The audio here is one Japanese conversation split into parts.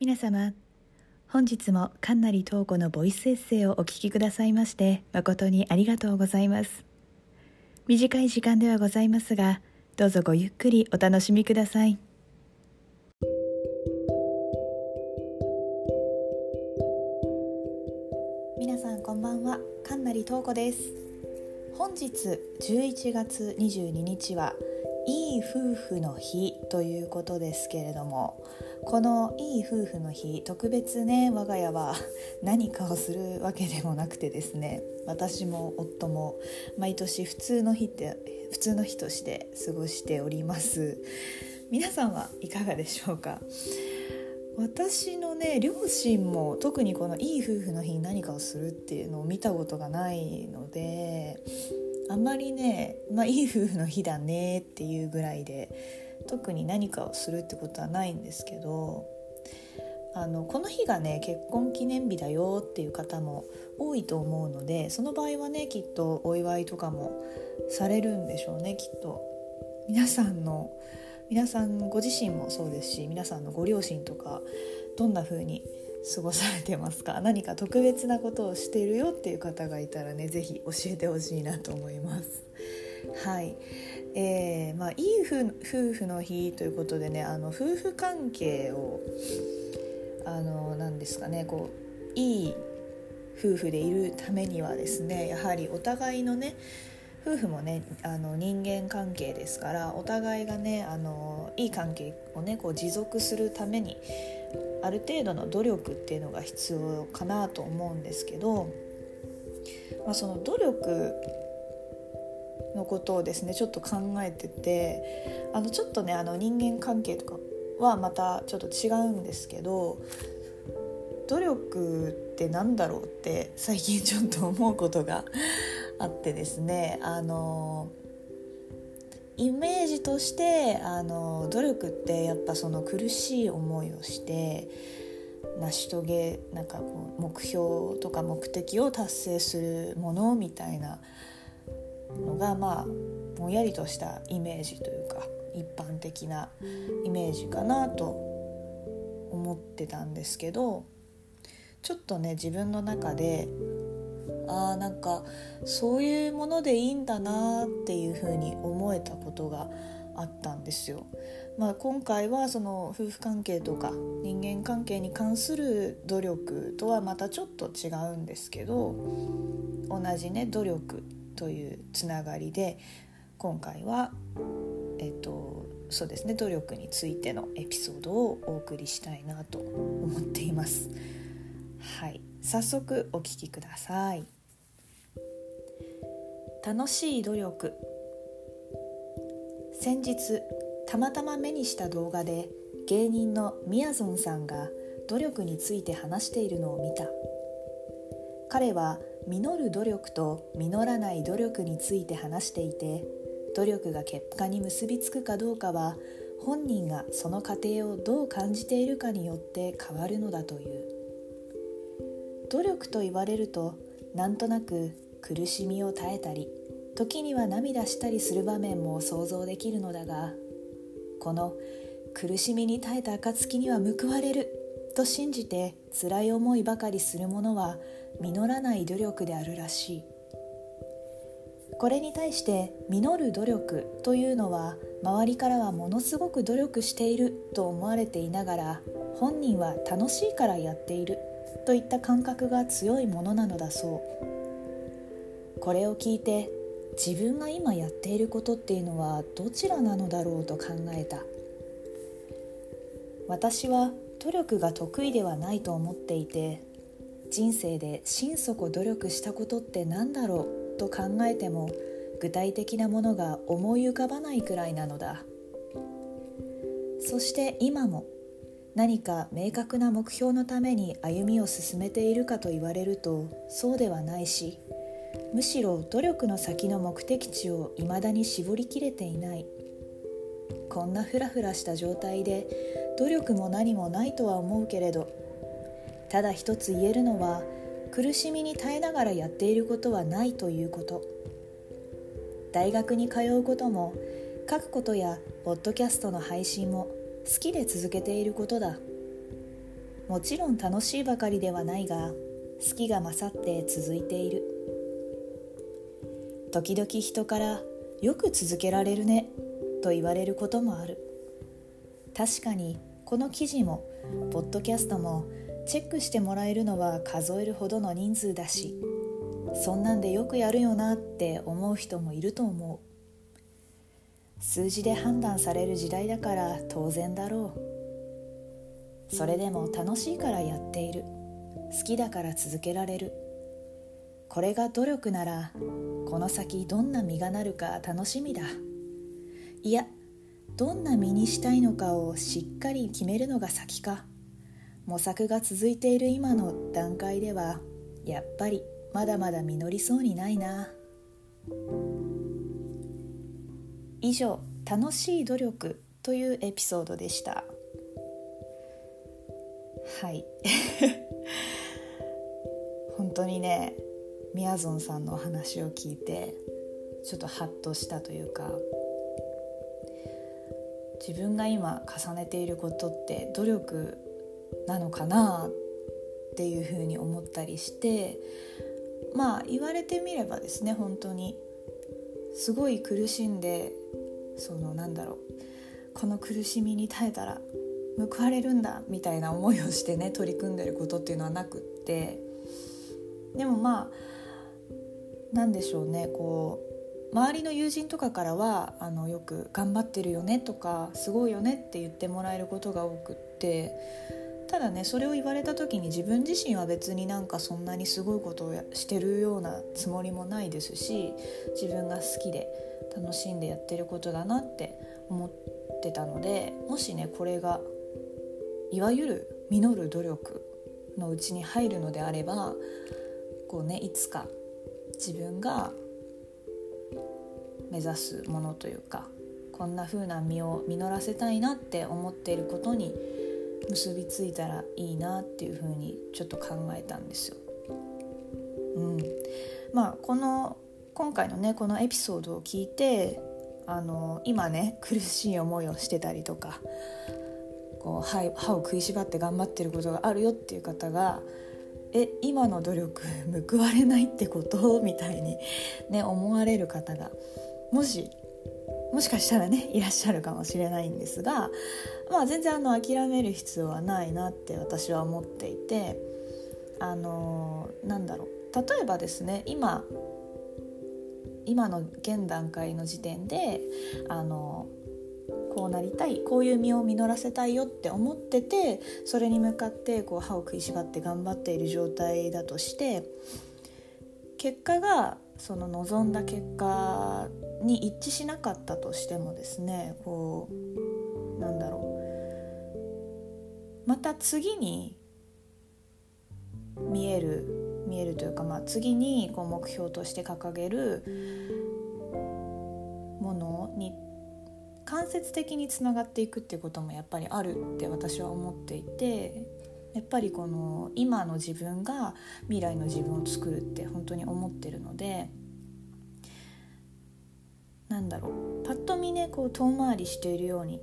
皆様本日も神成東子のボイスエッセイをお聞きくださいまして誠にありがとうございます。短い時間ではございますがどうぞごゆっくりお楽しみください。皆さんこんばんは。神成東子です。本日11月22日はいい夫婦の日ということですけれどもこのいい夫婦の日特別ね我が家は 何かをするわけでもなくてですね私も夫も毎年普通の日って普通の日として過ごしております。皆さんはいかがでしょうか？私のね両親も特にこのいい夫婦の日に何かをするっていうのを見たことがないのであんまりね、まあ、いい夫婦の日だねっていうぐらいで特に何かをするってことはないんですけどあのこの日がね結婚記念日だよっていう方も多いと思うのでその場合はねきっとお祝いとかもされるんでしょうねきっと。皆さんの皆さんご自身もそうですし皆さんのご両親とかどんな風に過ごされてますか？何か特別なことをしているよっていう方がいたらね是非教えてほしいなと思います。はい、えー、まあ、いい夫婦の日ということでねあの夫婦関係をあの何ですかねこういい夫婦でいるためにはですねやはりお互いのね夫婦もねあの人間関係ですからお互いがねあのいい関係をねこう持続するためにある程度の努力っていうのが必要かなと思うんですけど、まあ、その努力のことをですねちょっと考えててあのちょっとねあの人間関係とかはまたちょっと違うんですけど努力って何だろうって最近ちょっと思うことが あってですねあのイメージとしてあの努力ってやっぱその苦しい思いをして成し遂げなんかこう目標とか目的を達成するものみたいなのがまあぼんやりとしたイメージというか一般的なイメージかなと思ってたんですけどちょっとね自分の中であーなんかそういうものでいいんだなっていうふうに思えたことがあったんですよ。まあ、今回はその夫婦関係とか人間関係に関する努力とはまたちょっと違うんですけど同じね努力というつながりで今回はえっとそうですね努力についてのエピソードをお送りしたいなと思っています。はい。早速お聞きください。楽しい努力。先日たまたま目にした動画で芸人のみやぞんさんが努力について話しているのを見た。彼は実る努力と実らない努力について話していて努力が結果に結びつくかどうかは本人がその過程をどう感じているかによって変わるのだという。努力と言われるとなんとなく苦しみを耐えたり時には涙したりする場面も想像できるのだがこの苦しみに耐えた暁には報われると信じて辛い思いばかりする者は実らない努力であるらしい。これに対して実る努力というのは周りからはものすごく努力していると思われていながら本人は楽しいからやっているといった感覚が強いものなのだそう。これを聞いて自分が今やっていることっていうのはどちらなのだろうと考えた。私は努力が得意ではないと思っていて人生で心底努力したことって何だろうと考えても具体的なものが思い浮かばないくらいなのだ。そして今も何か明確な目標のために歩みを進めているかと言われるとそうではないしむしろ努力の先の目的地を未だに絞りきれていない。こんなフラフラした状態で努力も何もないとは思うけれどただ一つ言えるのは苦しみに耐えながらやっていることはないということ。大学に通うことも書くことやポッドキャストの配信も好きで続けていることだ。もちろん楽しいばかりではないが好きが勝って続いている。時々人から「よく続けられるね」と言われることもある。確かにこの記事もポッドキャストもチェックしてもらえるのは数えるほどの人数だしそんなんでよくやるよなって思う人もいると思う。数字で判断される時代だから当然だろう。それでも楽しいからやっている。好きだから続けられる。これが努力ならこの先どんな実がなるか楽しみだ。いやどんな身にしたいのかをしっかり決めるのが先か。模索が続いている今の段階ではやっぱりまだまだ実りそうにないな。以上「楽しい努力」というエピソードでした。はい。本当にねみやぞんさんのお話を聞いてちょっとハッとしたというか自分が今重ねていることって努力なのかなっていうふうに思ったりしてまあ言われてみればですね本当にすごい苦しんでそのなんだろうこの苦しみに耐えたら報われるんだみたいな思いをしてね取り組んでることっていうのはなくってでもまあ何でしょうねこう周りの友人とかからはあのよく「頑張ってるよね」とか「すごいよね」って言ってもらえることが多くってただねそれを言われた時に自分自身は別になんかそんなにすごいことをしてるようなつもりもないですし自分が好きで楽しんでやってることだなって思ってたのでもしねこれがいわゆる実る努力のうちに入るのであればこうねいつか自分が目指すものというかこんな風な実を実らせたいなって思っていることに結びついたらいいなっていうふうにちょっと考えたんですよ。うん、まあこの今回のねこのエピソードを聞いてあの今ね苦しい思いをしてたりとかこう歯歯を食いしばって頑張ってることがあるよっていう方がえ今の努力報われないってこと？みたいにね思われる方がもしもしかしたらねいらっしゃるかもしれないんですが、まあ、全然あの諦める必要はないなって私は思っていてあのなんだろう。例えばですね今今の現段階の時点であのこうなりたいこういう実を実らせたいよって思っててそれに向かってこう歯を食いしばって頑張っている状態だとして結果がその望んだ結果に一致しなかったとしてもですねこうなんだろう。また次に見える見えるというか、まあ、次にこう目標として掲げるものに間接的につながっていくっていうこともやっぱりあるって私は思っていてやっぱりこの今の自分が未来の自分を作るって本当に思ってるのでなんだろうパッと見ねこう遠回りしているように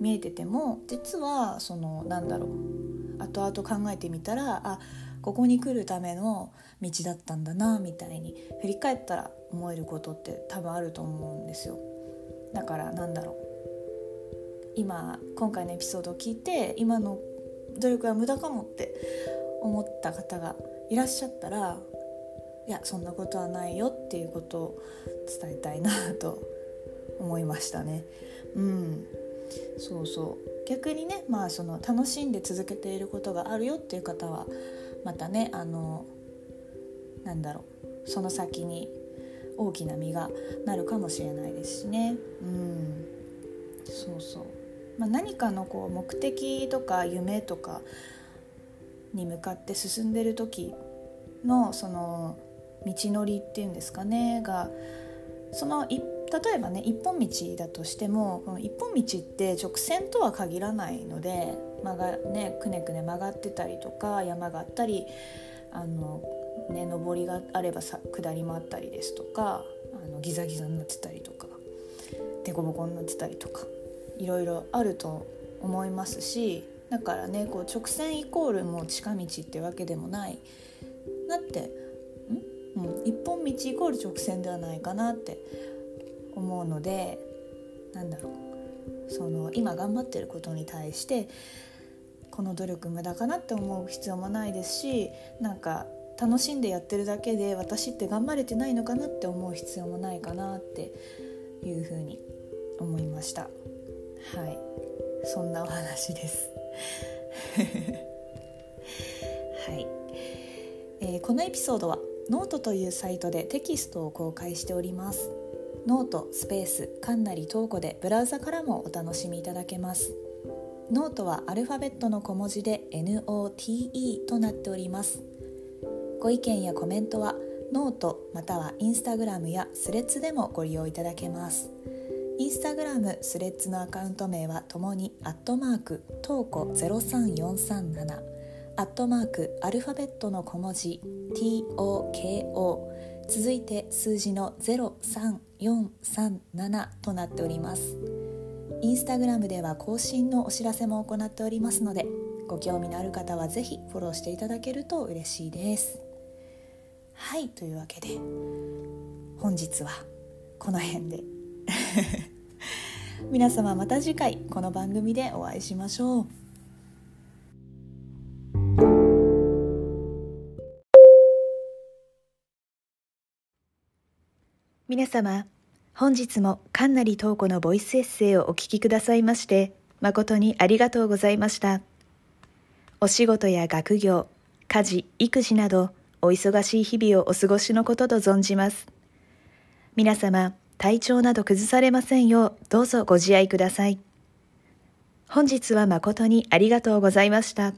見えてても実はそのなんだろう後々考えてみたらあここに来るための道だったんだなみたいに振り返ったら思えることって多分あると思うんですよ。だからなんだろう今今回のエピソードを聞いて今の努力は無駄かもって思った方がいらっしゃったらいやそんなことはないよっていうことを伝えたいなと思いましたね。うん、そうそう。逆にねまあその楽しんで続けていることがあるよっていう方はまたねあのなんだろう。その先に大きな実がなるかもしれないですしね。うん、そうそう。まあ、何かのこう目的とか夢とかに向かって進んでる時のその道のりっていうんですかねがその例えばね一本道だとしてもこの一本道って直線とは限らないので曲がねくねくね曲がってたりとか山があったりあの、ね、上りがあればさ下りもあったりですとかあのギザギザになってたりとか凸凹になってたりとか。いろいろあると思いますしだからねこう直線イコールもう近道ってわけでもないなってん、うん、一本道イコール直線ではないかなって思うのでなんだろうその今頑張ってることに対してこの努力無駄かなって思う必要もないですしなんか楽しんでやってるだけで私って頑張れてないのかなって思う必要もないかなっていうふうに思いました。はい。そんなお話です。はい、えー、このエピソードはノートというサイトでテキストを公開しております。ノートスペースかんなりトーコでブラウザからもお楽しみいただけます。ノートはアルファベットの小文字で NOTE となっております。ご意見やコメントはノートまたはインスタグラムやスレッズでもご利用いただけます。インスタグラムスレッズのアカウント名はともにアットマークトーコ03437アットマークアルファベットの小文字 TOKO 続いて数字の03437となっております。インスタグラムでは更新のお知らせも行っておりますのでご興味のある方はぜひフォローしていただけると嬉しいです。はいというわけで本日はこの辺で。皆様また次回この番組でお会いしましょう。皆様本日もかんなり東子のボイスエッセイをお聞きくださいまして誠にありがとうございました。お仕事や学業家事育児などお忙しい日々をお過ごしのことと存じます。皆様体調など崩されませんようどうぞご自愛ください本日は誠にありがとうございました。